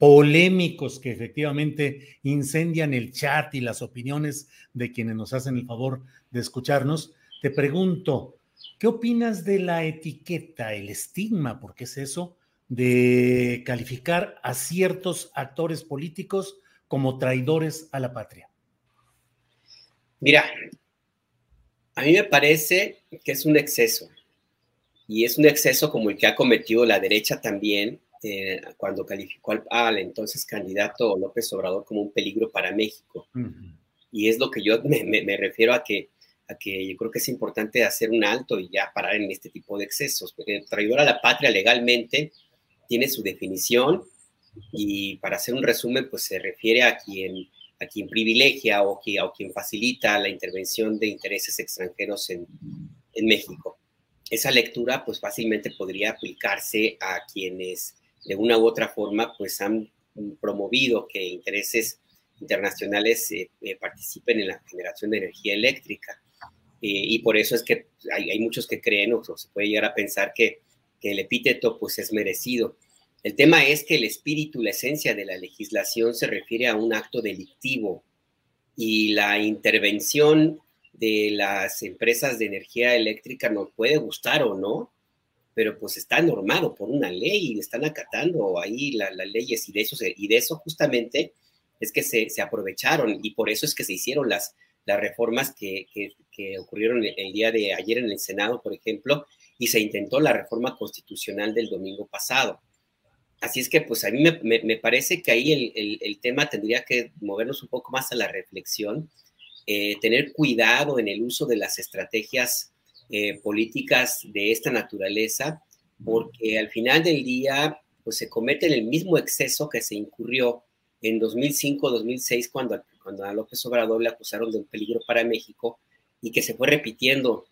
polémicos que efectivamente incendian el chat y las opiniones de quienes nos hacen el favor de escucharnos, te pregunto, ¿qué opinas de la etiqueta, el estigma, porque es eso, de calificar a ciertos actores políticos como traidores a la patria? Mira, a mí me parece que es un exceso y es un exceso como el que ha cometido la derecha también eh, cuando calificó al, entonces candidato López Obrador como un peligro para México. Y es lo que yo me, refiero a que, a que yo creo que es importante hacer un alto y ya parar en este tipo de excesos. Porque traidor a la patria legalmente tiene su definición y para hacer un resumen, pues se refiere a quien, a quien privilegia o, que, o quien facilita la intervención de intereses extranjeros en, en México esa lectura pues fácilmente podría aplicarse a quienes de una u otra forma pues han promovido que intereses internacionales eh, eh, participen en la generación de energía eléctrica. Eh, y por eso es que hay, muchos que creen o, se puede llegar a pensar que, el epíteto pues es merecido. El tema es que el espíritu, la esencia de la legislación se refiere a un acto delictivo y la intervención de las empresas de energía eléctrica nos puede gustar o no, pero pues está normado por una ley y están acatando ahí las leyes y de eso, y de eso justamente es que se, aprovecharon y por eso es que se hicieron las, las reformas que, ocurrieron el, día de ayer en el Senado, por ejemplo, y se intentó la reforma constitucional del domingo pasado. Así es que pues a mí me, parece que ahí el, el, tema tendría que movernos un poco más a la reflexión eh, tener cuidado en el uso de las estrategias eh, políticas de esta naturaleza, porque al final del día, pues se comete el mismo exceso que se incurrió en 2005-2006 cuando, cuando a López Obrador le acusaron de un peligro para México y que se fue repitiendo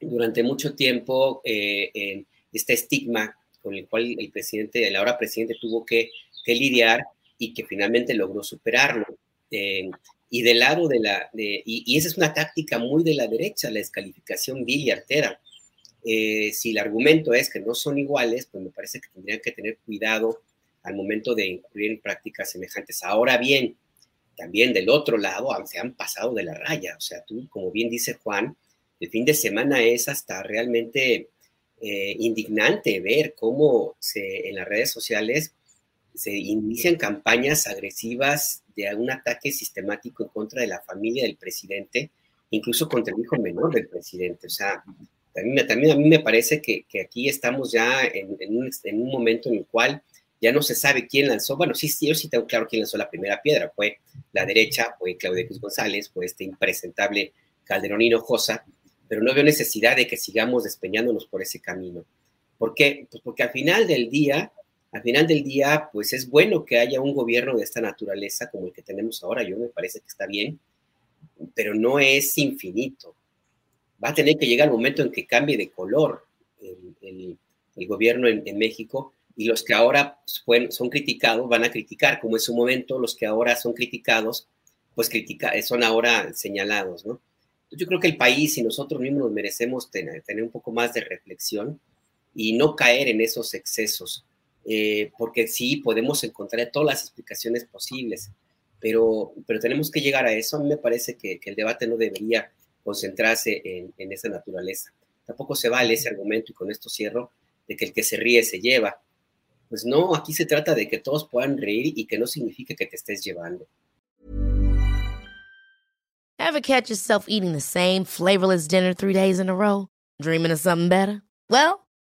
durante mucho tiempo eh, en este estigma con el cual el presidente, el ahora presidente tuvo que, lidiar y que finalmente logró superarlo y del lado de la, y, esa es una táctica muy de la derecha, la descalificación vil y artera. Eh, si el argumento es que no son iguales, pues me parece que tendrían que tener cuidado al momento de incluir en prácticas semejantes. Ahora bien, también del otro lado se han pasado de la raya. O sea, tú, como bien dice Juan, el fin de semana es hasta realmente eh, indignante ver cómo se, en las redes sociales se inician campañas agresivas de un ataque sistemático en contra de la familia del presidente, incluso contra el hijo menor del presidente. O sea, también, a mí me parece que, aquí estamos ya en, un, en, un, momento en el cual ya no se sabe quién lanzó, bueno, sí, sí, yo sí tengo claro quién lanzó la primera piedra, fue la derecha, fue Claudia Cruz González, fue este impresentable Calderón Hinojosa, pero no veo necesidad de que sigamos despeñándonos por ese camino. ¿Por qué? Pues porque al final del día, al final del día, pues es bueno que haya un gobierno de esta naturaleza como el que tenemos ahora. Yo me parece que está bien, pero no es infinito. Va a tener que llegar el momento en que cambie de color el, gobierno en, México y los que ahora son criticados van a criticar, como en su momento los que ahora son criticados, pues critica, son ahora señalados, ¿no? Yo creo que el país y nosotros mismos merecemos tener un poco más de reflexión y no caer en esos excesos eh, porque sí, podemos encontrar todas las explicaciones posibles, pero, pero tenemos que llegar a eso. A mí me parece que, el debate no debería concentrarse en, esa naturaleza. Tampoco se vale ese argumento, y con esto cierro, de que el que se ríe se lleva. Pues no, aquí se trata de que todos puedan reír y que no signifique que te estés llevando. Ever catch yourself eating the same flavorless dinner three days in a row? Dreaming of something better? Well,